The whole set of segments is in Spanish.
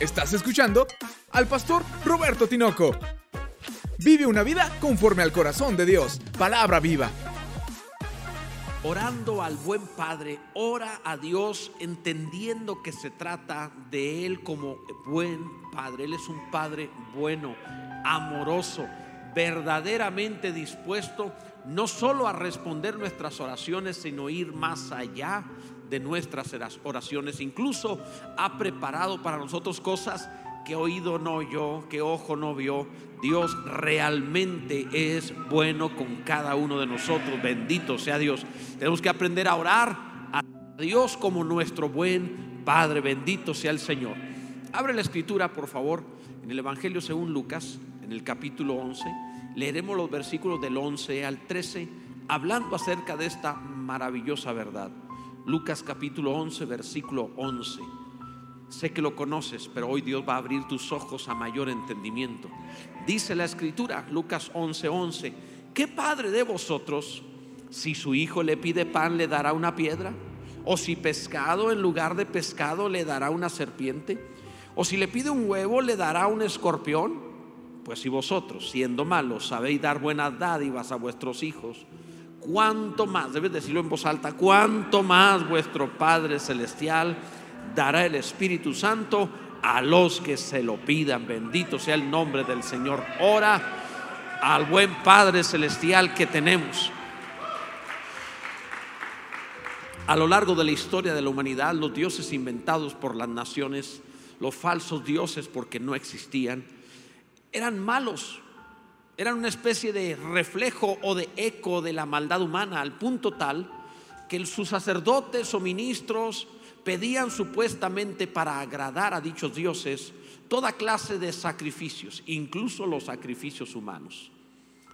Estás escuchando al pastor Roberto Tinoco. Vive una vida conforme al corazón de Dios. Palabra viva. Orando al buen Padre, ora a Dios entendiendo que se trata de Él como buen Padre. Él es un Padre bueno, amoroso, verdaderamente dispuesto no solo a responder nuestras oraciones, sino ir más allá de nuestras oraciones. Incluso ha preparado para nosotros cosas que oído no oyó, que ojo no vio. Dios realmente es bueno con cada uno de nosotros. Bendito sea Dios. Tenemos que aprender a orar a Dios como nuestro buen Padre. Bendito sea el Señor. Abre la escritura, por favor, en el Evangelio según Lucas, en el capítulo 11. Leeremos los versículos del 11 al 13, hablando acerca de esta maravillosa verdad. Lucas capítulo 11, versículo 11. Sé que lo conoces, pero hoy Dios va a abrir tus ojos a mayor entendimiento. Dice la escritura, Lucas 11, 11, ¿qué padre de vosotros, si su hijo le pide pan, le dará una piedra? ¿O si pescado en lugar de pescado le dará una serpiente? ¿O si le pide un huevo, le dará un escorpión? Pues si vosotros, siendo malos, sabéis dar buenas dádivas a vuestros hijos, cuánto más, debes decirlo en voz alta, cuánto más vuestro Padre Celestial dará el Espíritu Santo a los que se lo pidan. Bendito sea el nombre del Señor. Ora al buen Padre Celestial que tenemos. A lo largo de la historia de la humanidad, los dioses inventados por las naciones, los falsos dioses porque no existían, eran malos, eran una especie de reflejo o de eco de la maldad humana, al punto tal que sus sacerdotes o ministros pedían supuestamente para agradar a dichos dioses toda clase de sacrificios, incluso los sacrificios humanos.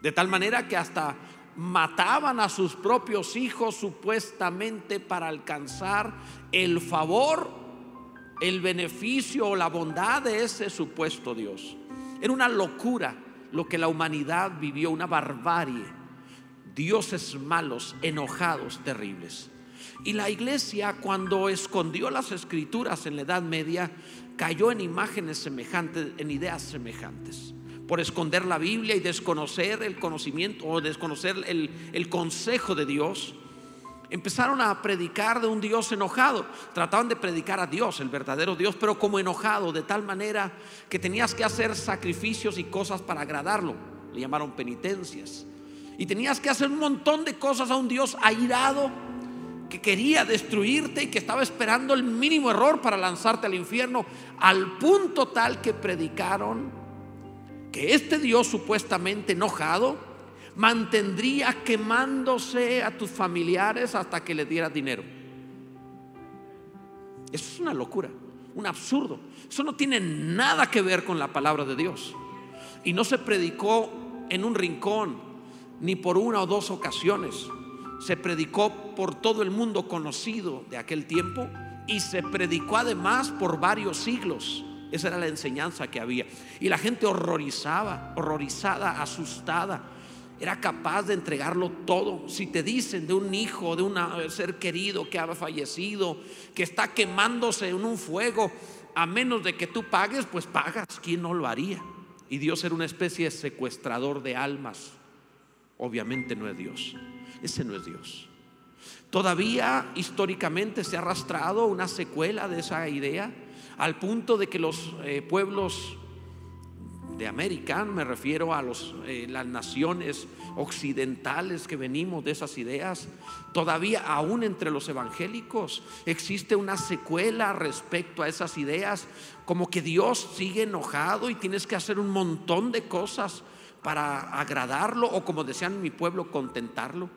De tal manera que hasta mataban a sus propios hijos supuestamente para alcanzar el favor, el beneficio o la bondad de ese supuesto Dios. Era una locura lo que la humanidad vivió, una barbarie, dioses malos, enojados, terribles. Y la iglesia cuando escondió las escrituras en la Edad Media, cayó en imágenes semejantes, en ideas semejantes. Por esconder la Biblia y desconocer el conocimiento o desconocer el, el consejo de Dios, empezaron a predicar de un Dios enojado. Trataban de predicar a Dios, el verdadero Dios, pero como enojado, de tal manera que tenías que hacer sacrificios y cosas para agradarlo. Le llamaron penitencias. Y tenías que hacer un montón de cosas a un Dios airado que quería destruirte y que estaba esperando el mínimo error para lanzarte al infierno, al punto tal que predicaron que este Dios supuestamente enojado mantendría quemándose a tus familiares hasta que le dieras dinero. Eso es una locura, un absurdo. Eso no tiene nada que ver con la palabra de Dios. Y no se predicó en un rincón, ni por una o dos ocasiones se predicó por todo el mundo conocido de aquel tiempo y se predicó además por varios siglos. Esa era la enseñanza que había. Y la gente horrorizaba, horrorizada, asustada, era capaz de entregarlo todo. Si te dicen de un hijo, de un ser querido que ha fallecido, que está quemándose en un fuego, a menos de que tú pagues, pues pagas. ¿Quién no lo haría? Y Dios era una especie de secuestrador de almas. Obviamente no es Dios. Ese no es Dios. Todavía históricamente se ha arrastrado una secuela de esa idea al punto de que los eh, pueblos de América, me refiero a los, eh, las naciones occidentales que venimos de esas ideas, todavía aún entre los evangélicos existe una secuela respecto a esas ideas, como que Dios sigue enojado y tienes que hacer un montón de cosas para agradarlo o como decían mi pueblo, contentarlo.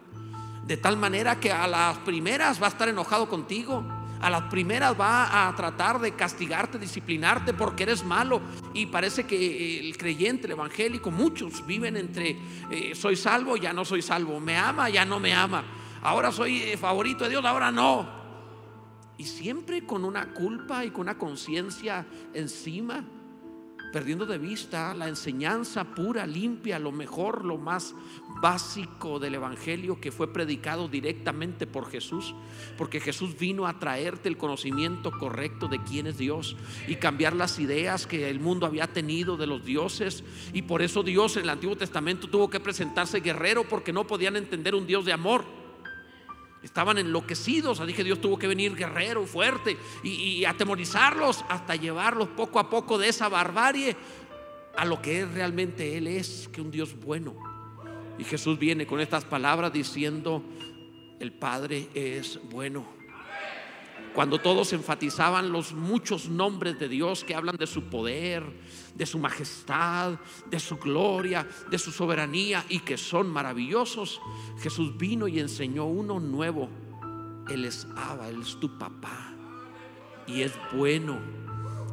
De tal manera que a las primeras va a estar enojado contigo. A las primeras va a tratar de castigarte, disciplinarte porque eres malo. Y parece que el creyente, el evangélico, muchos viven entre eh, soy salvo, ya no soy salvo. Me ama, ya no me ama. Ahora soy eh, favorito de Dios, ahora no. Y siempre con una culpa y con una conciencia encima perdiendo de vista la enseñanza pura, limpia, lo mejor, lo más básico del Evangelio que fue predicado directamente por Jesús, porque Jesús vino a traerte el conocimiento correcto de quién es Dios y cambiar las ideas que el mundo había tenido de los dioses. Y por eso Dios en el Antiguo Testamento tuvo que presentarse guerrero porque no podían entender un Dios de amor. Estaban enloquecidos, así que Dios tuvo que venir guerrero, fuerte, y, atemorizarlos hasta llevarlos poco a poco de esa barbarie a lo que realmente Él es, que un Dios bueno. Y Jesús viene con estas palabras diciendo, el Padre es bueno. Cuando todos enfatizaban los muchos nombres de Dios que hablan de su poder, de su majestad, de su gloria, de su soberanía y que son maravillosos, Jesús vino y enseñó uno nuevo. Él es Abba, Él es tu papá y es bueno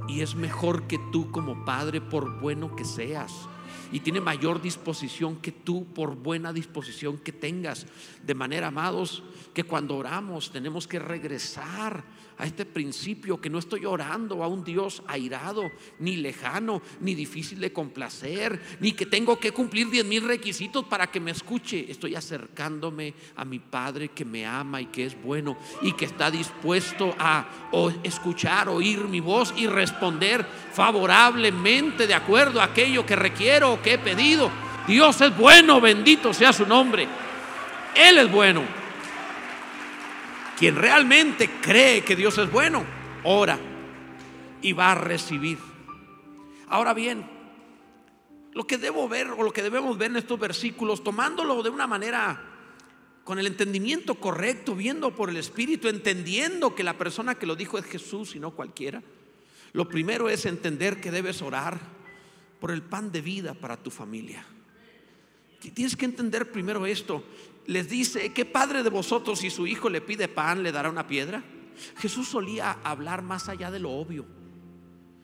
y es mejor que tú como padre por bueno que seas y tiene mayor disposición que tú por buena disposición que tengas. De manera, amados, que cuando oramos tenemos que regresar a este principio, que no estoy orando a un Dios airado, ni lejano, ni difícil de complacer, ni que tengo que cumplir diez mil requisitos para que me escuche. Estoy acercándome a mi Padre que me ama y que es bueno y que está dispuesto a escuchar, oír mi voz y responder favorablemente de acuerdo a aquello que requiero o que he pedido. Dios es bueno, bendito sea su nombre. Él es bueno. Quien realmente cree que Dios es bueno, ora y va a recibir. Ahora bien, lo que debo ver o lo que debemos ver en estos versículos, tomándolo de una manera con el entendimiento correcto, viendo por el Espíritu, entendiendo que la persona que lo dijo es Jesús y no cualquiera. Lo primero es entender que debes orar por el pan de vida para tu familia. Tienes que entender primero esto les dice, ¿qué padre de vosotros si su hijo le pide pan le dará una piedra? Jesús solía hablar más allá de lo obvio.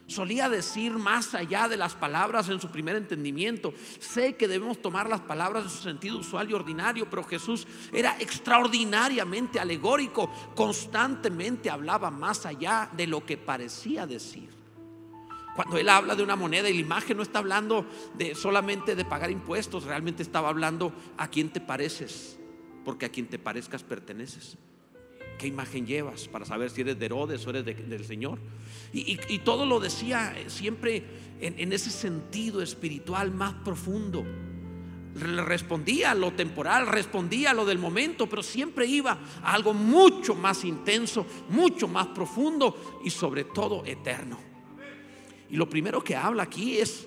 Solía decir más allá de las palabras en su primer entendimiento. Sé que debemos tomar las palabras en su sentido usual y ordinario, pero Jesús era extraordinariamente alegórico. Constantemente hablaba más allá de lo que parecía decir. Cuando él habla de una moneda y la imagen no está hablando de solamente de pagar impuestos, realmente estaba hablando a quién te pareces, porque a quien te parezcas perteneces. ¿Qué imagen llevas para saber si eres de Herodes o eres del Señor? Y, todo lo decía siempre en, ese sentido espiritual más profundo. Respondía a lo temporal, respondía a lo del momento, pero siempre iba a algo mucho más intenso, mucho más profundo y sobre todo eterno. Y lo primero que habla aquí es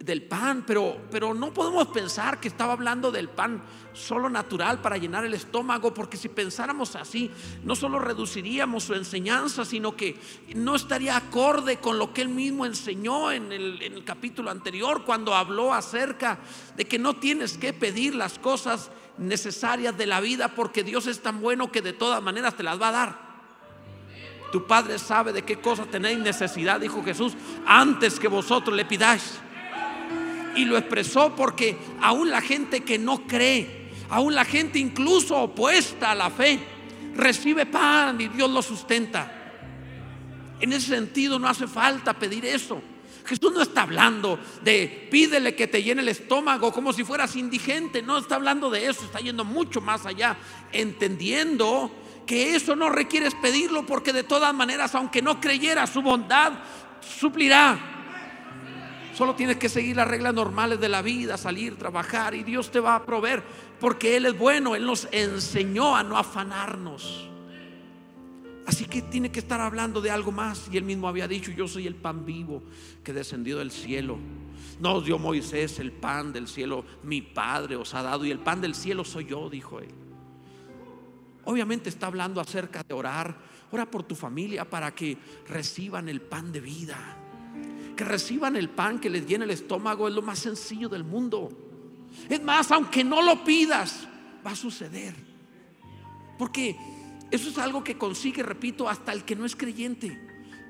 del pan, pero, pero no podemos pensar que estaba hablando del pan solo natural para llenar el estómago, porque si pensáramos así, no solo reduciríamos su enseñanza, sino que no estaría acorde con lo que él mismo enseñó en el, en el capítulo anterior, cuando habló acerca de que no tienes que pedir las cosas necesarias de la vida, porque Dios es tan bueno que de todas maneras te las va a dar. Tu Padre sabe de qué cosas tenéis necesidad, dijo Jesús, antes que vosotros le pidáis. Y lo expresó porque aún la gente que no cree, aún la gente incluso opuesta a la fe, recibe pan y Dios lo sustenta. En ese sentido no hace falta pedir eso. Jesús no está hablando de pídele que te llene el estómago como si fueras indigente. No está hablando de eso, está yendo mucho más allá, entendiendo que eso no requieres pedirlo porque de todas maneras, aunque no creyera su bondad, suplirá. Solo tienes que seguir las reglas normales de la vida, salir, trabajar y Dios te va a proveer porque Él es bueno, Él nos enseñó a no afanarnos. Así que tiene que estar hablando de algo más. Y él mismo había dicho, yo soy el pan vivo que descendió del cielo. Nos dio Moisés el pan del cielo, mi Padre os ha dado. Y el pan del cielo soy yo, dijo él. Obviamente está hablando acerca de orar. Ora por tu familia para que reciban el pan de vida. Que reciban el pan que les llene el estómago es lo más sencillo del mundo. Es más, aunque no lo pidas, va a suceder. Porque eso es algo que consigue, repito, hasta el que no es creyente.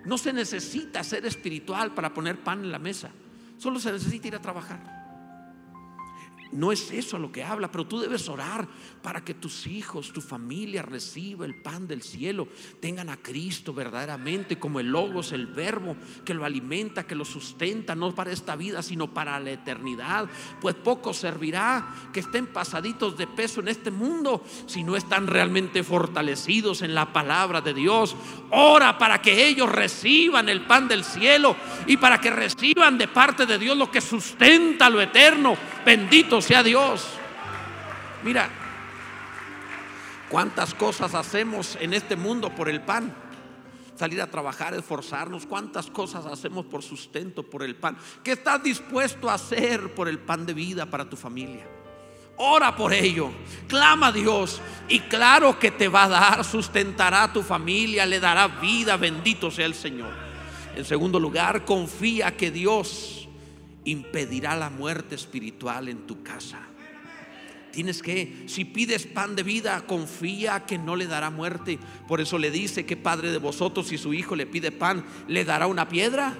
No se necesita ser espiritual para poner pan en la mesa. Solo se necesita ir a trabajar. No es eso lo que habla, pero tú debes orar para que tus hijos, tu familia reciba el pan del cielo, tengan a Cristo verdaderamente como el logos, el verbo que lo alimenta, que lo sustenta, no para esta vida, sino para la eternidad. Pues poco servirá que estén pasaditos de peso en este mundo si no están realmente fortalecidos en la palabra de Dios. Ora para que ellos reciban el pan del cielo y para que reciban de parte de Dios lo que sustenta lo eterno. Bendito sea Dios. Mira, cuántas cosas hacemos en este mundo por el pan. Salir a trabajar, esforzarnos, cuántas cosas hacemos por sustento, por el pan. ¿Qué estás dispuesto a hacer por el pan de vida para tu familia? Ora por ello, clama a Dios y claro que te va a dar, sustentará a tu familia, le dará vida, bendito sea el Señor. En segundo lugar, confía que Dios impedirá la muerte espiritual en tu casa. Tienes que, si pides pan de vida, confía que no le dará muerte. Por eso le dice que padre de vosotros, si su hijo le pide pan, le dará una piedra.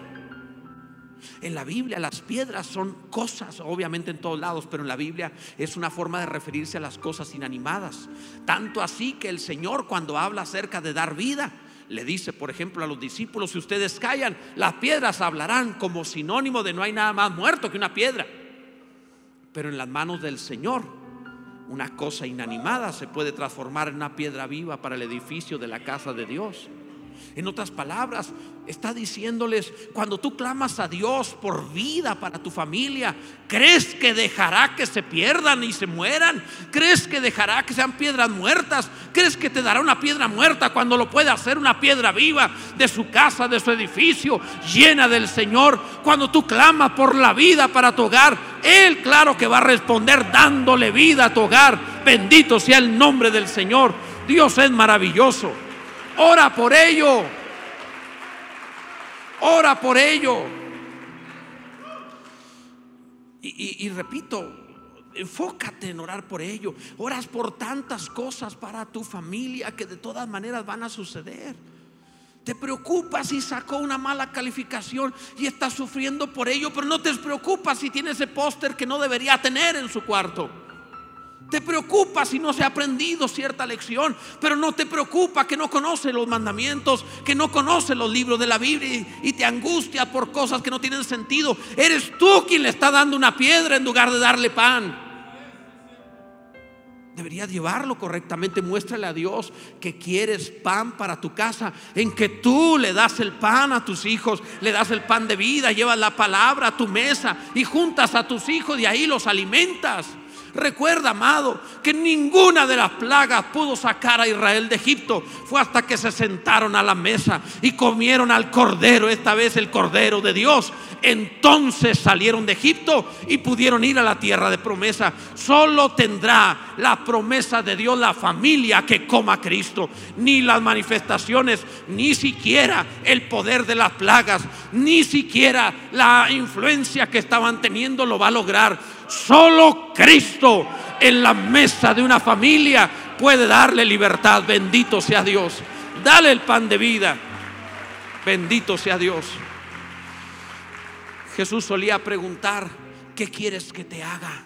En la Biblia las piedras son cosas, obviamente en todos lados, pero en la Biblia es una forma de referirse a las cosas inanimadas. Tanto así que el Señor cuando habla acerca de dar vida, le dice, por ejemplo, a los discípulos, si ustedes callan, las piedras hablarán como sinónimo de no hay nada más muerto que una piedra. Pero en las manos del Señor, una cosa inanimada se puede transformar en una piedra viva para el edificio de la casa de Dios. En otras palabras, está diciéndoles, cuando tú clamas a Dios por vida para tu familia, ¿crees que dejará que se pierdan y se mueran? ¿Crees que dejará que sean piedras muertas? ¿Crees que te dará una piedra muerta cuando lo puede hacer una piedra viva de su casa, de su edificio, llena del Señor? Cuando tú clamas por la vida para tu hogar, Él claro que va a responder dándole vida a tu hogar. Bendito sea el nombre del Señor. Dios es maravilloso. Ora por ello. Ora por ello. Y, repito, enfócate en orar por ello. Oras por tantas cosas para tu familia que de todas maneras van a suceder. Te preocupas si sacó una mala calificación y estás sufriendo por ello, pero no te preocupas si tiene ese póster que no debería tener en su cuarto. Te preocupa si no se ha aprendido cierta lección, pero no te preocupa que no conoce los mandamientos, que no conoce los libros de la Biblia y te angustia por cosas que no tienen sentido. Eres tú quien le está dando una piedra en lugar de darle pan. Deberías llevarlo correctamente. Muéstrale a Dios que quieres pan para tu casa, en que tú le das el pan a tus hijos, le das el pan de vida, llevas la palabra a tu mesa y juntas a tus hijos y ahí los alimentas. Recuerda, amado, que ninguna de las plagas pudo sacar a Israel de Egipto. Fue hasta que se sentaron a la mesa y comieron al cordero, esta vez el cordero de Dios. Entonces salieron de Egipto y pudieron ir a la tierra de promesa. Solo tendrá la promesa de Dios la familia que coma a Cristo. Ni las manifestaciones, ni siquiera el poder de las plagas, ni siquiera la influencia que estaban teniendo lo va a lograr Solo Cristo en la mesa de una familia puede darle libertad. Bendito sea Dios. Dale el pan de vida. Bendito sea Dios. Jesús solía preguntar, ¿qué quieres que te haga?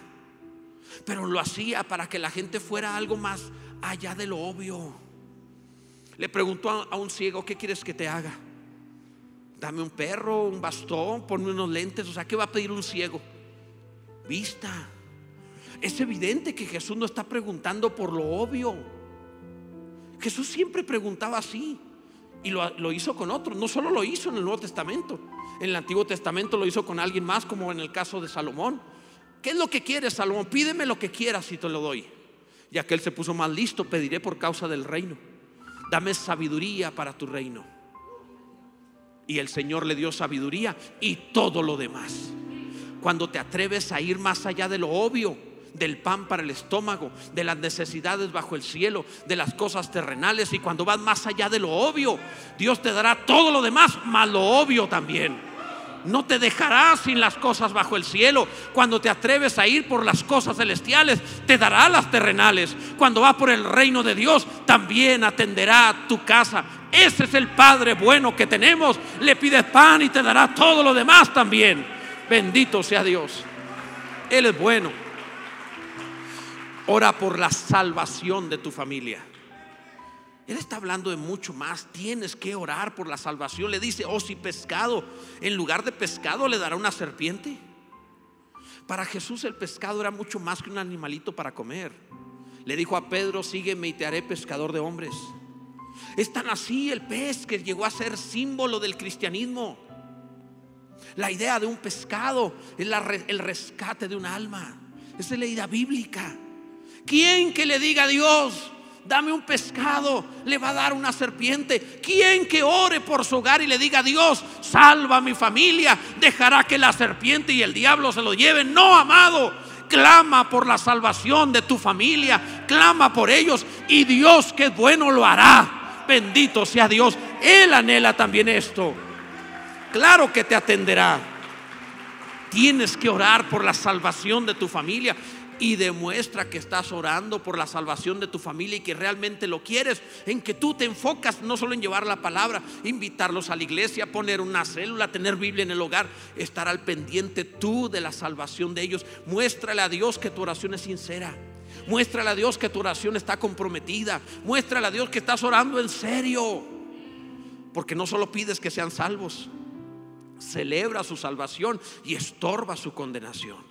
Pero lo hacía para que la gente fuera algo más allá de lo obvio. Le preguntó a un ciego, ¿qué quieres que te haga? Dame un perro, un bastón, ponme unos lentes. O sea, ¿qué va a pedir un ciego? Vista. Es evidente que Jesús no está preguntando por lo obvio. Jesús siempre preguntaba así. Y lo, hizo con otros. No solo lo hizo en el Nuevo Testamento. En el Antiguo Testamento lo hizo con alguien más, como en el caso de Salomón. ¿Qué es lo que quieres, Salomón? Pídeme lo que quieras y te lo doy. Y aquel se puso más listo, pediré por causa del reino. Dame sabiduría para tu reino. Y el Señor le dio sabiduría y todo lo demás cuando te atreves a ir más allá de lo obvio, del pan para el estómago, de las necesidades bajo el cielo, de las cosas terrenales y cuando vas más allá de lo obvio, Dios te dará todo lo demás, más lo obvio también. No te dejará sin las cosas bajo el cielo. Cuando te atreves a ir por las cosas celestiales, te dará las terrenales. Cuando vas por el reino de Dios, también atenderá tu casa. Ese es el Padre bueno que tenemos. Le pides pan y te dará todo lo demás también. Bendito sea Dios. Él es bueno. Ora por la salvación de tu familia. Él está hablando de mucho más. Tienes que orar por la salvación. Le dice, oh si pescado, en lugar de pescado le dará una serpiente. Para Jesús el pescado era mucho más que un animalito para comer. Le dijo a Pedro, sígueme y te haré pescador de hombres. Es tan así el pez que llegó a ser símbolo del cristianismo. La idea de un pescado es el rescate de un alma. Esa es la idea bíblica. ¿Quién que le diga a Dios, dame un pescado, le va a dar una serpiente. ¿Quién que ore por su hogar y le diga, Dios, salva a mi familia, dejará que la serpiente y el diablo se lo lleven? No, amado, clama por la salvación de tu familia, clama por ellos y Dios que bueno lo hará. Bendito sea Dios. Él anhela también esto. Claro que te atenderá. Tienes que orar por la salvación de tu familia y demuestra que estás orando por la salvación de tu familia y que realmente lo quieres, en que tú te enfocas no solo en llevar la palabra, invitarlos a la iglesia, poner una célula, tener Biblia en el hogar, estar al pendiente tú de la salvación de ellos. Muéstrale a Dios que tu oración es sincera. Muéstrale a Dios que tu oración está comprometida. Muéstrale a Dios que estás orando en serio. Porque no solo pides que sean salvos, celebra su salvación y estorba su condenación.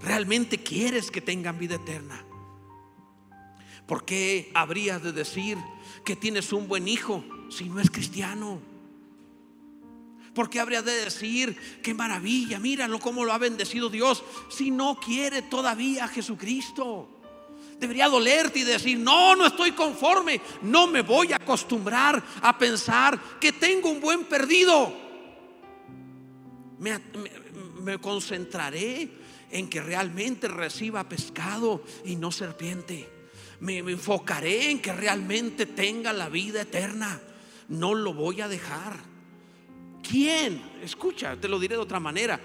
¿Realmente quieres que tengan vida eterna? ¿Por qué habrías de decir que tienes un buen hijo si no es cristiano? ¿Por qué habría de decir qué maravilla, míralo cómo lo ha bendecido Dios si no quiere todavía a Jesucristo? Debería dolerte y decir, no, no estoy conforme, no me voy a acostumbrar a pensar que tengo un buen perdido. Me, concentraré en que realmente reciba pescado y no serpiente. Me, enfocaré en que realmente tenga la vida eterna. No lo voy a dejar. ¿Quién? Escucha, te lo diré de otra manera.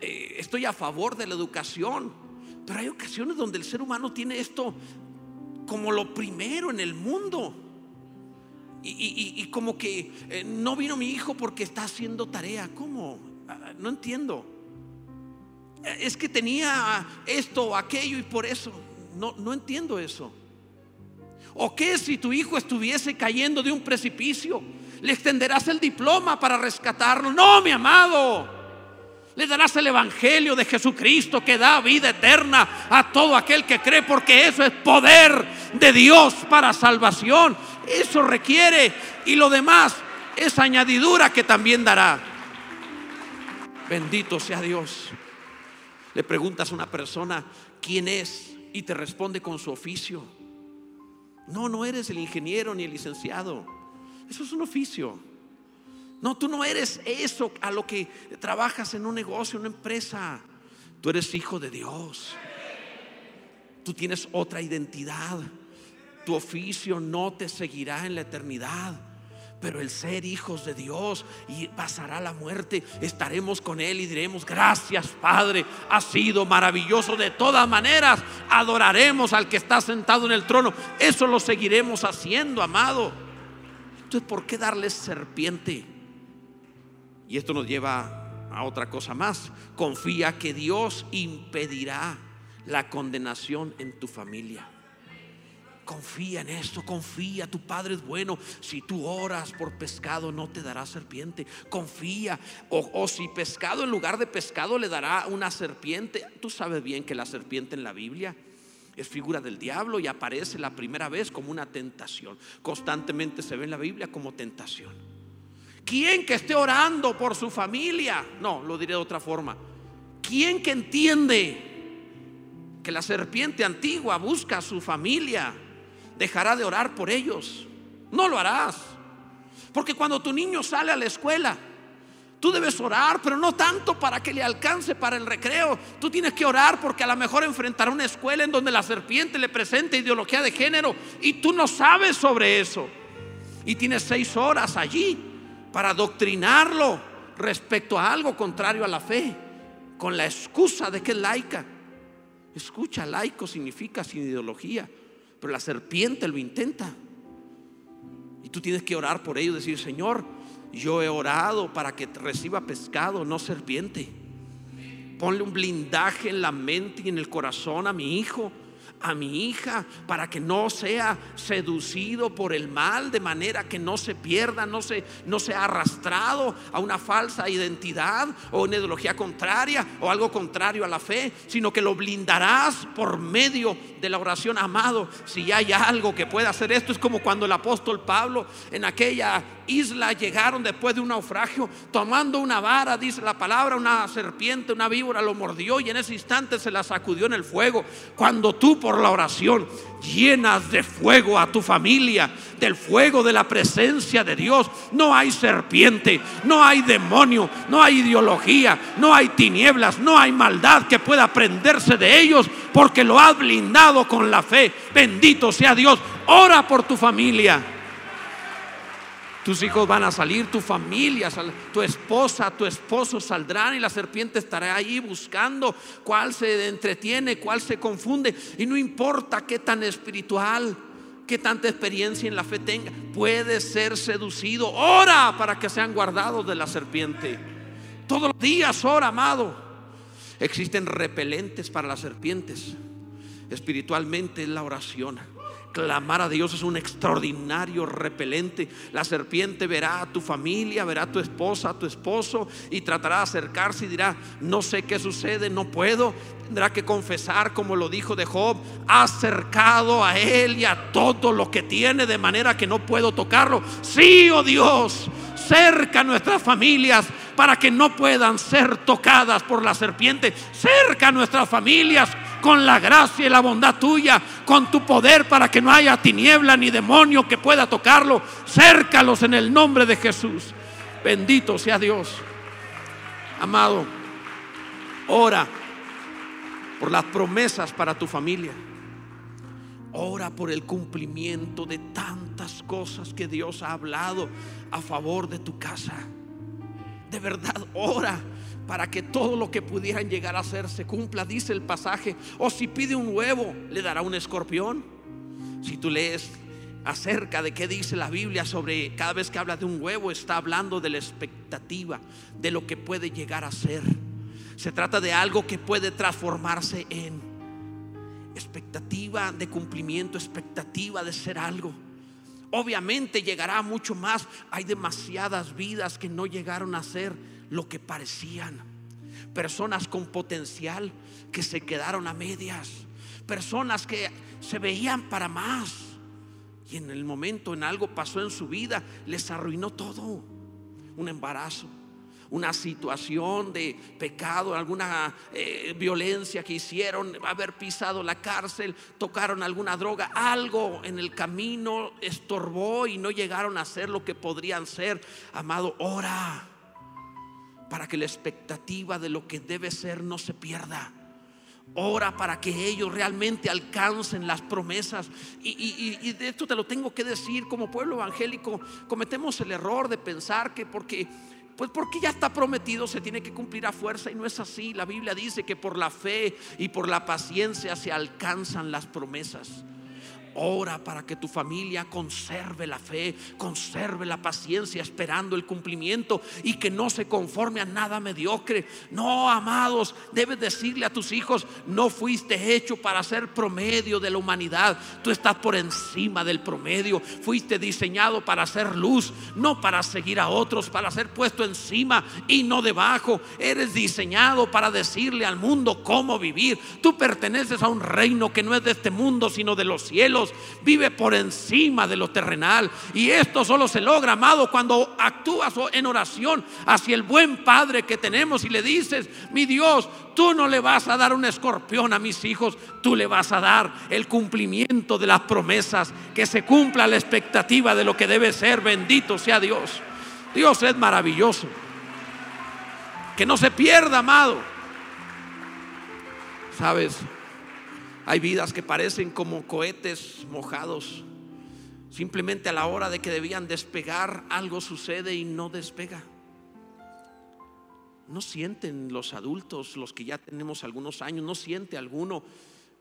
Eh, estoy a favor de la educación, pero hay ocasiones donde el ser humano tiene esto como lo primero en el mundo. Y, como que eh, no vino mi hijo porque está haciendo tarea. ¿Cómo? No entiendo es que tenía esto o aquello y por eso. No, no entiendo eso. ¿O qué si tu hijo estuviese cayendo de un precipicio? ¿Le extenderás el diploma para rescatarlo? No, mi amado. Le darás el Evangelio de Jesucristo que da vida eterna a todo aquel que cree, porque eso es poder de Dios para salvación. Eso requiere y lo demás es añadidura que también dará. Bendito sea Dios. Le preguntas a una persona quién es y te responde con su oficio. No, no eres el ingeniero ni el licenciado. Eso es un oficio. No, tú no eres eso a lo que trabajas en un negocio, en una empresa. Tú eres hijo de Dios. Tú tienes otra identidad. Tu oficio no te seguirá en la eternidad. Pero el ser hijos de Dios y pasará la muerte, estaremos con Él y diremos, gracias Padre, ha sido maravilloso. De todas maneras, adoraremos al que está sentado en el trono. Eso lo seguiremos haciendo, amado. Entonces, ¿por qué darles serpiente? Y esto nos lleva a otra cosa más. Confía que Dios impedirá la condenación en tu familia. Confía en esto, confía, tu Padre es bueno. Si tú oras por pescado, no te dará serpiente. Confía. O, si pescado en lugar de pescado le dará una serpiente. Tú sabes bien que la serpiente en la Biblia es figura del diablo y aparece la primera vez como una tentación. Constantemente se ve en la Biblia como tentación. ¿Quién que esté orando por su familia? No, lo diré de otra forma. ¿Quién que entiende que la serpiente antigua busca a su familia? Dejará de orar por ellos. No lo harás. Porque cuando tu niño sale a la escuela, tú debes orar, pero no tanto para que le alcance para el recreo. Tú tienes que orar porque a lo mejor enfrentará una escuela en donde la serpiente le presenta ideología de género y tú no sabes sobre eso. Y tienes seis horas allí para adoctrinarlo respecto a algo contrario a la fe, con la excusa de que es laica. Escucha, laico significa sin ideología. Pero la serpiente lo intenta. Y tú tienes que orar por ello, decir, Señor, yo he orado para que reciba pescado, no serpiente. Ponle un blindaje en la mente y en el corazón a mi hijo. A mi hija para que no sea seducido por el mal, de manera que no se pierda, no se, no sea arrastrado a una falsa identidad o una ideología contraria o algo contrario a la fe, sino que lo blindarás por medio de la oración, amado. Si hay algo que pueda hacer esto, es como cuando el apóstol Pablo en aquella isla llegaron después de un naufragio, tomando una vara, dice la palabra, una serpiente, una víbora lo mordió y en ese instante se la sacudió en el fuego. Cuando tú por la oración llenas de fuego a tu familia, del fuego de la presencia de Dios, no hay serpiente, no hay demonio, no hay ideología, no hay tinieblas, no hay maldad que pueda prenderse de ellos porque lo has blindado con la fe. Bendito sea Dios. Ora por tu familia. Tus hijos van a salir, tu familia, tu esposa, tu esposo saldrán y la serpiente estará ahí buscando cuál se entretiene, cuál se confunde. Y no importa qué tan espiritual, qué tanta experiencia en la fe tenga, puede ser seducido. Ora para que sean guardados de la serpiente. Todos los días ora, amado. Existen repelentes para las serpientes. Espiritualmente es la oración. Clamar a Dios es un extraordinario repelente. La serpiente verá a tu familia, verá a tu esposa, a tu esposo y tratará de acercarse y dirá, no sé qué sucede, no puedo. Tendrá que confesar, como lo dijo de Job, acercado a él y a todo lo que tiene de manera que no puedo tocarlo. Sí, oh Dios, cerca a nuestras familias para que no puedan ser tocadas por la serpiente. Cerca a nuestras familias con la gracia y la bondad tuya, con tu poder para que no haya tiniebla ni demonio que pueda tocarlo. Cércalos en el nombre de Jesús. Bendito sea Dios. Amado, ora por las promesas para tu familia. Ora por el cumplimiento de tantas cosas que Dios ha hablado a favor de tu casa. De verdad, ora para que todo lo que pudieran llegar a ser se cumpla, dice el pasaje. O si pide un huevo, le dará un escorpión. Si tú lees acerca de qué dice la Biblia sobre cada vez que habla de un huevo, está hablando de la expectativa, de lo que puede llegar a ser. Se trata de algo que puede transformarse en expectativa de cumplimiento, expectativa de ser algo. Obviamente llegará mucho más. Hay demasiadas vidas que no llegaron a ser lo que parecían. Personas con potencial que se quedaron a medias. Personas que se veían para más. Y en el momento en algo pasó en su vida, les arruinó todo. Un embarazo, una situación de pecado, alguna eh, violencia que hicieron, haber pisado la cárcel, tocaron alguna droga, algo en el camino estorbó y no llegaron a ser lo que podrían ser. Amado, ora para que la expectativa de lo que debe ser no se pierda. Ora para que ellos realmente alcancen las promesas. Y, de esto te lo tengo que decir, como pueblo evangélico, cometemos el error de pensar que porque, pues porque ya está prometido se tiene que cumplir a fuerza y no es así. La Biblia dice que por la fe y por la paciencia se alcanzan las promesas. Ora para que tu familia conserve la fe, conserve la paciencia esperando el cumplimiento y que no se conforme a nada mediocre. No, amados, debes decirle a tus hijos, no fuiste hecho para ser promedio de la humanidad. Tú estás por encima del promedio. Fuiste diseñado para ser luz, no para seguir a otros, para ser puesto encima y no debajo. Eres diseñado para decirle al mundo cómo vivir. Tú perteneces a un reino que no es de este mundo, sino de los cielos vive por encima de lo terrenal. Y esto solo se logra, amado, cuando actúas en oración hacia el buen Padre que tenemos y le dices, mi Dios, tú no le vas a dar un escorpión a mis hijos, tú le vas a dar el cumplimiento de las promesas, que se cumpla la expectativa de lo que debe ser. Bendito sea Dios. Dios es maravilloso. Que no se pierda, amado. ¿Sabes? Hay vidas que parecen como cohetes mojados. Simplemente a la hora de que debían despegar, algo sucede y no despega. No sienten los adultos, los que ya tenemos algunos años, no siente alguno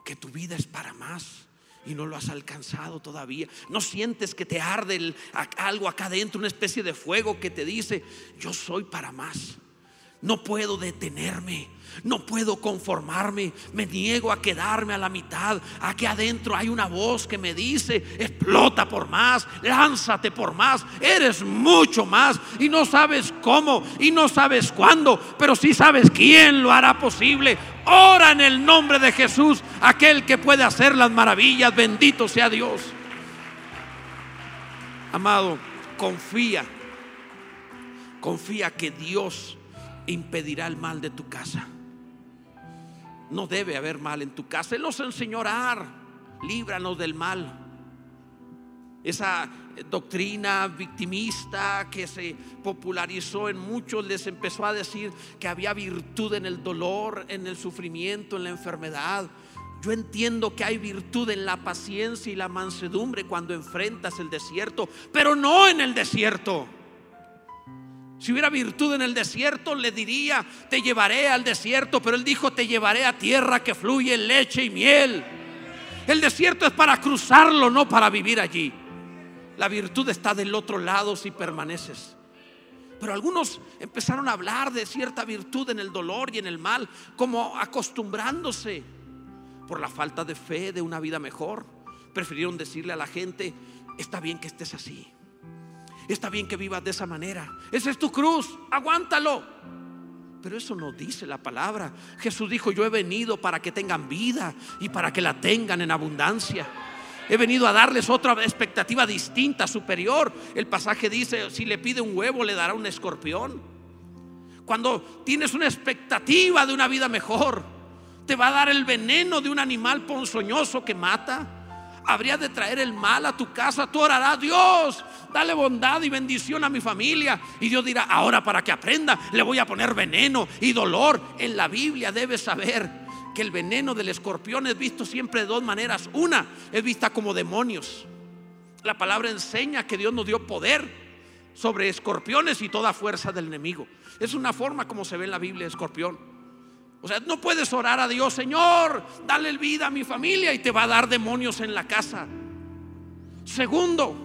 que tu vida es para más y no lo has alcanzado todavía. No sientes que te arde algo acá adentro, una especie de fuego que te dice, yo soy para más. No puedo detenerme. No puedo conformarme, me niego a quedarme a la mitad. Aquí adentro hay una voz que me dice, explota por más, lánzate por más, eres mucho más y no sabes cómo y no sabes cuándo, pero sí sabes quién lo hará posible. Ora en el nombre de Jesús, aquel que puede hacer las maravillas, bendito sea Dios. Amado, confía, confía que Dios impedirá el mal de tu casa. No debe haber mal en tu casa. Él nos enseñó. Líbranos del mal. Esa doctrina victimista que se popularizó en muchos les empezó a decir que había virtud en el dolor, en el sufrimiento, en la enfermedad. Yo entiendo que hay virtud en la paciencia y la mansedumbre cuando enfrentas el desierto, pero no en el desierto. Si hubiera virtud en el desierto, le diría, te llevaré al desierto, pero él dijo, te llevaré a tierra que fluye leche y miel. El desierto es para cruzarlo, no para vivir allí. La virtud está del otro lado si permaneces. Pero algunos empezaron a hablar de cierta virtud en el dolor y en el mal, como acostumbrándose por la falta de fe de una vida mejor. Prefirieron decirle a la gente, está bien que estés así. Está bien que vivas de esa manera. Esa es tu cruz. Aguántalo. Pero eso no dice la palabra. Jesús dijo, yo he venido para que tengan vida y para que la tengan en abundancia. He venido a darles otra expectativa distinta, superior. El pasaje dice, si le pide un huevo, le dará un escorpión. Cuando tienes una expectativa de una vida mejor, te va a dar el veneno de un animal ponzoñoso que mata habría de traer el mal a tu casa, tú orarás, Dios, dale bondad y bendición a mi familia. Y Dios dirá, ahora para que aprenda, le voy a poner veneno y dolor. En la Biblia debes saber que el veneno del escorpión es visto siempre de dos maneras. Una es vista como demonios. La palabra enseña que Dios nos dio poder sobre escorpiones y toda fuerza del enemigo. Es una forma como se ve en la Biblia escorpión. O sea, no puedes orar a Dios, Señor, dale vida a mi familia y te va a dar demonios en la casa. Segundo,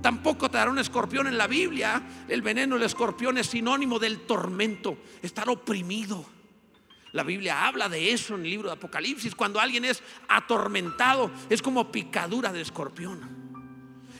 tampoco te dará un escorpión en la Biblia. El veneno del escorpión es sinónimo del tormento, estar oprimido. La Biblia habla de eso en el libro de Apocalipsis. Cuando alguien es atormentado, es como picadura de escorpión.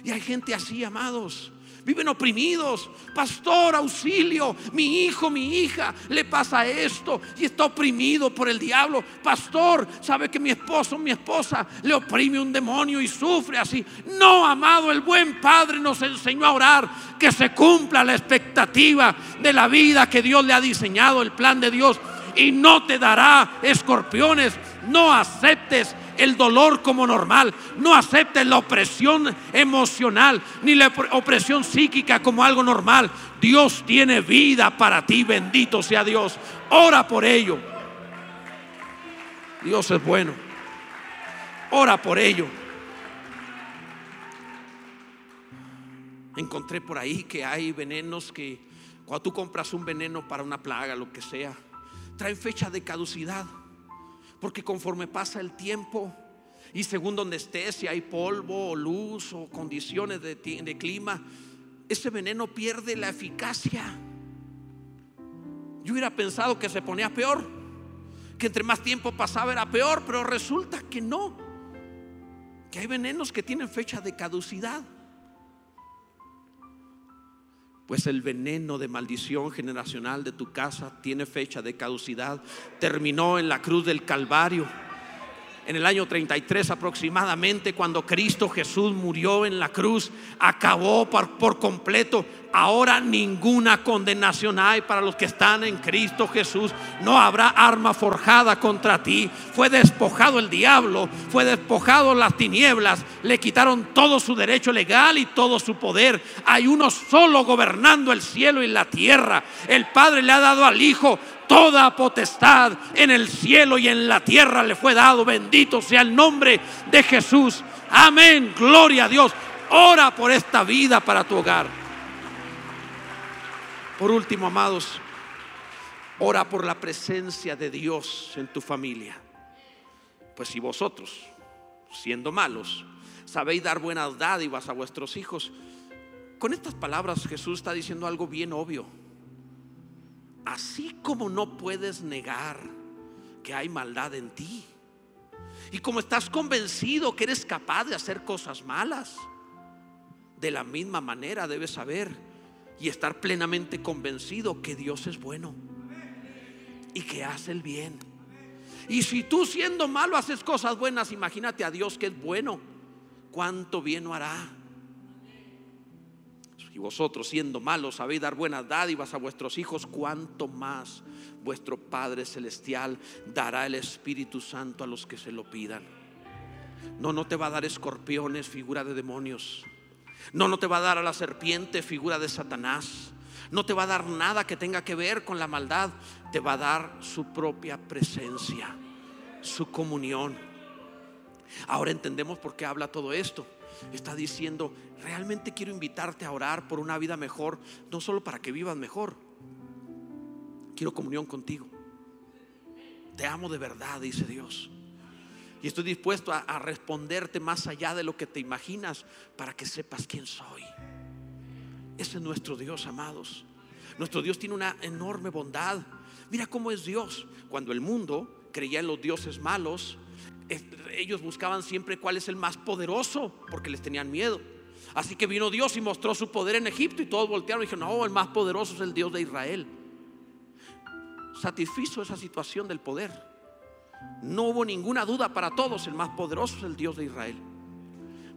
Y hay gente así, amados viven oprimidos. Pastor, auxilio, mi hijo, mi hija, le pasa esto y está oprimido por el diablo. Pastor, sabe que mi esposo, mi esposa le oprime un demonio y sufre así. No, amado, el buen Padre nos enseñó a orar que se cumpla la expectativa de la vida que Dios le ha diseñado, el plan de Dios. Y no te dará escorpiones. No aceptes el dolor como normal. No aceptes la opresión emocional ni la opresión psíquica como algo normal. Dios tiene vida para ti, bendito sea Dios. Ora por ello. Dios es bueno. Ora por ello. Encontré por ahí que hay venenos que cuando tú compras un veneno para una plaga, lo que sea, traen fecha de caducidad. Porque conforme pasa el tiempo y según donde estés, si hay polvo o luz o condiciones de, de clima, ese veneno pierde la eficacia. Yo hubiera pensado que se ponía peor, que entre más tiempo pasaba era peor, pero resulta que no, que hay venenos que tienen fecha de caducidad. Pues el veneno de maldición generacional de tu casa tiene fecha de caducidad. Terminó en la cruz del Calvario en el año 33 aproximadamente, cuando Cristo Jesús murió en la cruz, acabó por, completo. Ahora ninguna condenación hay para los que están en Cristo Jesús. No habrá arma forjada contra ti. Fue despojado el diablo, fue despojado las tinieblas, le quitaron todo su derecho legal y todo su poder. Hay uno solo gobernando el cielo y la tierra. El Padre le ha dado al Hijo Toda potestad en el cielo y en la tierra le fue dado. Bendito sea el nombre de Jesús. Amén. Gloria a Dios. Ora por esta vida para tu hogar. Por último, amados, ora por la presencia de Dios en tu familia. Pues si vosotros, siendo malos, sabéis dar buenas dádivas a vuestros hijos, con estas palabras Jesús está diciendo algo bien obvio así como no puedes negar que hay maldad en ti, y como estás convencido que eres capaz de hacer cosas malas, de la misma manera debes saber y estar plenamente convencido que Dios es bueno y que hace el bien. Y si tú siendo malo haces cosas buenas, imagínate a Dios que es bueno, cuánto bien no hará. Y vosotros siendo malos sabéis dar buenas dádivas a vuestros hijos, cuánto más vuestro Padre Celestial dará el Espíritu Santo a los que se lo pidan. No, no te va a dar escorpiones, figura de demonios. No, no te va a dar a la serpiente, figura de Satanás. No te va a dar nada que tenga que ver con la maldad. Te va a dar su propia presencia, su comunión. Ahora entendemos por qué habla todo esto. Está diciendo, realmente quiero invitarte a orar por una vida mejor, no solo para que vivas mejor. Quiero comunión contigo. Te amo de verdad, dice Dios. Y estoy dispuesto a, responderte más allá de lo que te imaginas para que sepas quién soy. Ese es nuestro Dios, amados. Nuestro Dios tiene una enorme bondad. Mira cómo es Dios. Cuando el mundo creía en los dioses malos, ellos buscaban siempre cuál es el más poderoso porque les tenían miedo. Así que vino Dios y mostró su poder en Egipto y todos voltearon y dijeron, no, el más poderoso es el Dios de Israel. Satisfizo esa situación del poder. No hubo ninguna duda para todos, el más poderoso es el Dios de Israel.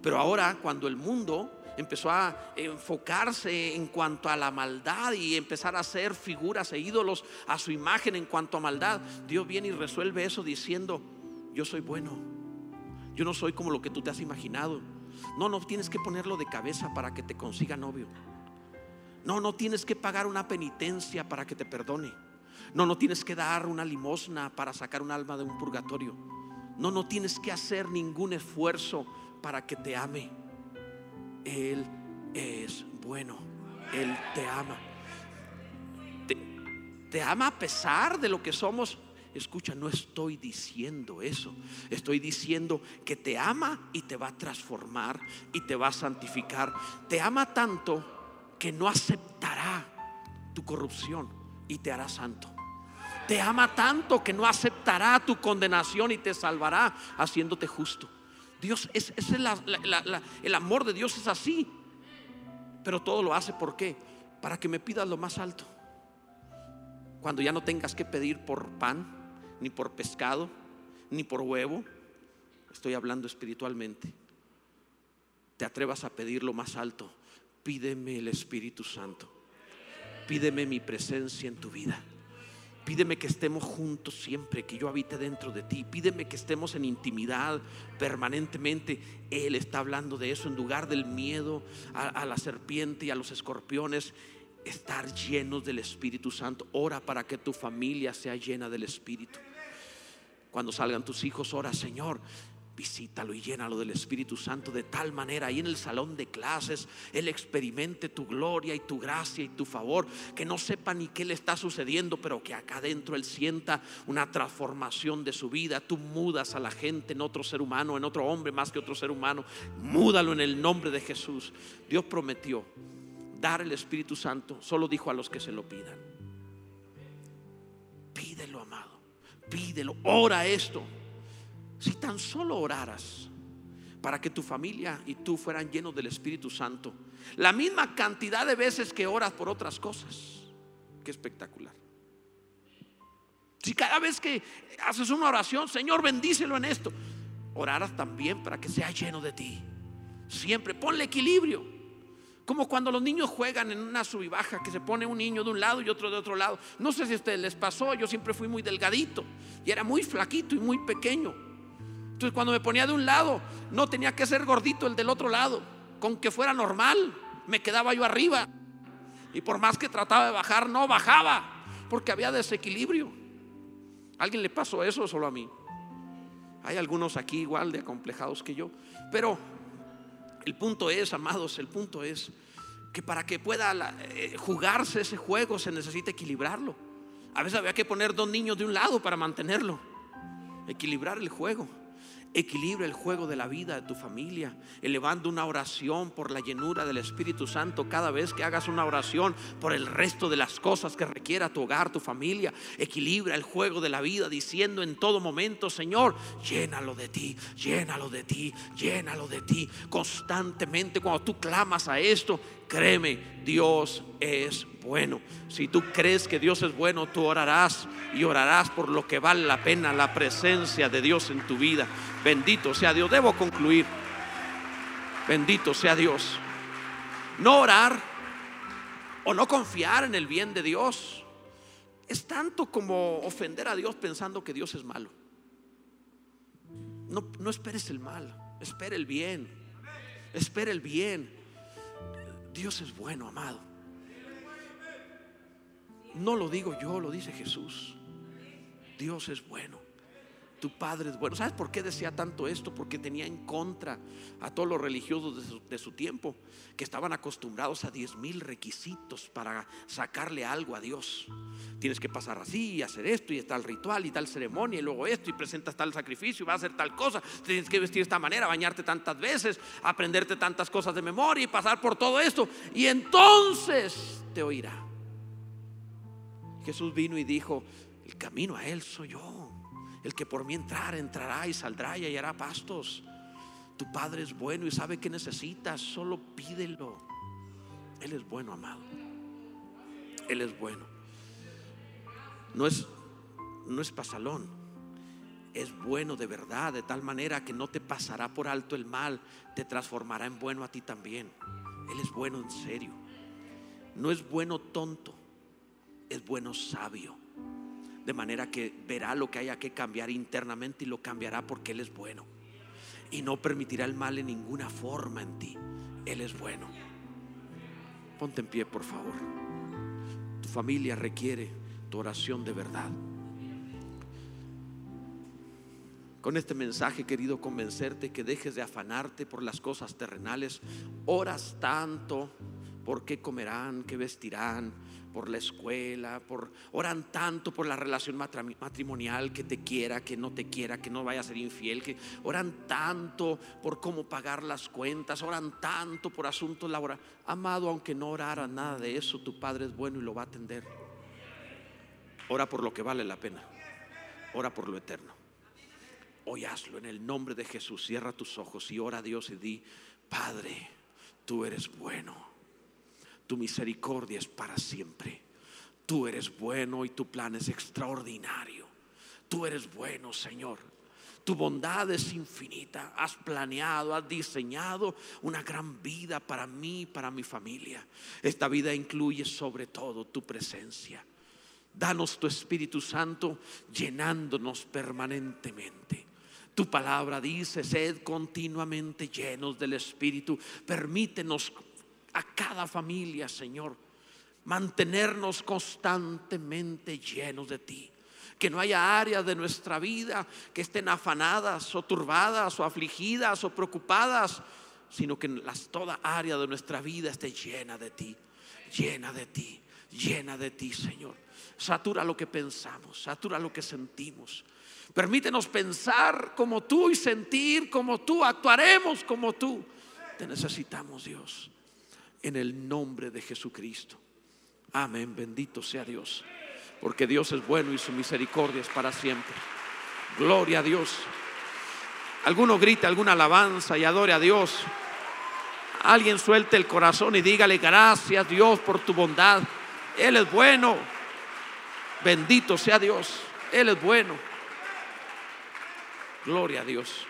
Pero ahora cuando el mundo empezó a enfocarse en cuanto a la maldad y empezar a hacer figuras e ídolos a su imagen en cuanto a maldad, Dios viene y resuelve eso diciendo, yo soy bueno, yo no soy como lo que tú te has imaginado. No, no tienes que ponerlo de cabeza para que te consiga novio. No, no tienes que pagar una penitencia para que te perdone. No, no tienes que dar una limosna para sacar un alma de un purgatorio. No, no tienes que hacer ningún esfuerzo para que te ame. Él es bueno. Él te ama. Te, te, ama a pesar de lo que somos. Escucha, no estoy diciendo eso. Estoy diciendo que te ama y te va a transformar y te va a santificar. Te ama tanto que no aceptará tu corrupción y te hará santo. Te ama tanto que no aceptará tu condenación y te salvará haciéndote justo. Dios, es, es el amor de Dios es así. Pero todo lo hace ¿por qué? Para que me pidas lo más alto. Cuando ya no tengas que pedir por pan, ni por pescado, ni por huevo, estoy hablando espiritualmente. Te atrevas a pedir lo más alto. Pídeme el Espíritu Santo. Pídeme mi presencia en tu vida. Pídeme que estemos juntos siempre, que yo habite dentro de ti. Pídeme que estemos en intimidad permanentemente. Él está hablando de eso en lugar del miedo a, la serpiente y a los escorpiones. Estar llenos del Espíritu Santo. Ora para que tu familia sea llena del Espíritu. Cuando salgan tus hijos, ora, Señor, Visítalo y llénalo del Espíritu Santo de tal manera ahí en el salón de clases Él experimente tu gloria y tu gracia y tu favor, que no sepa ni qué le está sucediendo, pero que acá adentro Él sienta una transformación de su vida. Tú mudas a la gente en otro ser humano, en otro hombre más que otro ser humano. Múdalo en el nombre de Jesús. Dios prometió dar el Espíritu Santo, solo dijo a los que se lo pidan. Pídelo, amado. Pídelo. Ora esto. Si tan solo oraras para que tu familia y tú fueran llenos del Espíritu Santo, la misma cantidad de veces que oras por otras cosas, qué espectacular. Si cada vez que haces una oración, Señor, bendícelo en esto, oraras también para que sea lleno de ti. Siempre ponle equilibrio. Como cuando los niños juegan en una subibaja, que se pone un niño de un lado y otro de otro lado. No sé si a ustedes les pasó, yo siempre fui muy delgadito y era muy flaquito y muy pequeño. Entonces cuando me ponía de un lado, no tenía que ser gordito el del otro lado. Con que fuera normal, me quedaba yo arriba. Y por más que trataba de bajar, no bajaba, porque había desequilibrio. alguien le pasó eso solo a mí? Hay algunos aquí igual de acomplejados que yo. Pero el punto es, amados, el punto es que para que pueda eh, jugarse ese juego se necesita equilibrarlo. A veces había que poner dos niños de un lado para mantenerlo, equilibrar el juego Equilibra el juego de la vida de tu familia, elevando una oración por la llenura del Espíritu Santo cada vez que hagas una oración por el resto de las cosas que requiera tu hogar, tu familia. Equilibra el juego de la vida diciendo en todo momento, Señor, llénalo de ti, llénalo de ti, llénalo de ti. Constantemente cuando tú clamas a esto, créeme, Dios es bueno. Si tú crees que Dios es bueno, tú orarás y orarás por lo que vale la pena, la presencia de Dios en tu vida. Bendito sea Dios. Debo concluir. Bendito sea Dios. No orar o no confiar en el bien de Dios es tanto como ofender a Dios pensando que Dios es malo. No, no esperes el mal, espera el bien. Espera el bien. Dios es bueno, amado. No lo digo yo, lo dice Jesús. Dios es bueno. Tu Padre es bueno. ¿Sabes por qué decía tanto esto? Porque tenía en contra a todos los religiosos de su, tiempo, que estaban acostumbrados a diez mil requisitos para sacarle algo a Dios. Tienes que pasar así y hacer esto y tal ritual y tal ceremonia y luego esto y presentas tal sacrificio y vas a hacer tal cosa. Tienes que vestir de esta manera, bañarte tantas veces, aprenderte tantas cosas de memoria y pasar por todo esto. Y entonces te oirá. Jesús vino y dijo, el camino a Él soy yo. El que por mí entrar, entrará y saldrá y hallará pastos. Tu Padre es bueno y sabe que necesitas, solo pídelo. Él es bueno, amado. Él es bueno. No es, no es pasalón. Es bueno de verdad, de tal manera que no te pasará por alto el mal, te transformará en bueno a ti también. Él es bueno en serio. No es bueno tonto, es bueno sabio de manera que verá lo que haya que cambiar internamente y lo cambiará porque Él es bueno. Y no permitirá el mal en ninguna forma en ti. Él es bueno. Ponte en pie, por favor. Tu familia requiere tu oración de verdad. Con este mensaje querido convencerte que dejes de afanarte por las cosas terrenales. Oras tanto por qué comerán, qué vestirán, por la escuela, por oran tanto por la relación matrimonial, que te quiera, que no te quiera, que no vaya a ser infiel, que oran tanto por cómo pagar las cuentas, oran tanto por asuntos laborales. Amado, aunque no orara nada de eso, tu Padre es bueno y lo va a atender. Ora por lo que vale la pena. Ora por lo eterno. Hoy hazlo en el nombre de Jesús. Cierra tus ojos y ora a Dios y di, Padre, tú eres bueno tu misericordia es para siempre. Tú eres bueno y tu plan es extraordinario. Tú eres bueno, Señor. Tu bondad es infinita. Has planeado, has diseñado una gran vida para mí, para mi familia. Esta vida incluye sobre todo tu presencia. Danos tu Espíritu Santo llenándonos permanentemente. Tu palabra dice, sed continuamente llenos del Espíritu. Permítenos a cada familia, Señor. Mantenernos constantemente llenos de ti. Que no haya áreas de nuestra vida que estén afanadas o turbadas o afligidas o preocupadas, sino que las, toda área de nuestra vida esté llena de ti, llena de ti, llena de ti, Señor. Satura lo que pensamos, satura lo que sentimos. Permítenos pensar como tú y sentir como tú, actuaremos como tú. Te necesitamos, Dios en el nombre de Jesucristo. Amén, bendito sea Dios. Porque Dios es bueno y su misericordia es para siempre. Gloria a Dios. Alguno grita alguna alabanza y adore a Dios. Alguien suelte el corazón y dígale gracias Dios por tu bondad. Él es bueno. Bendito sea Dios. Él es bueno. Gloria a Dios.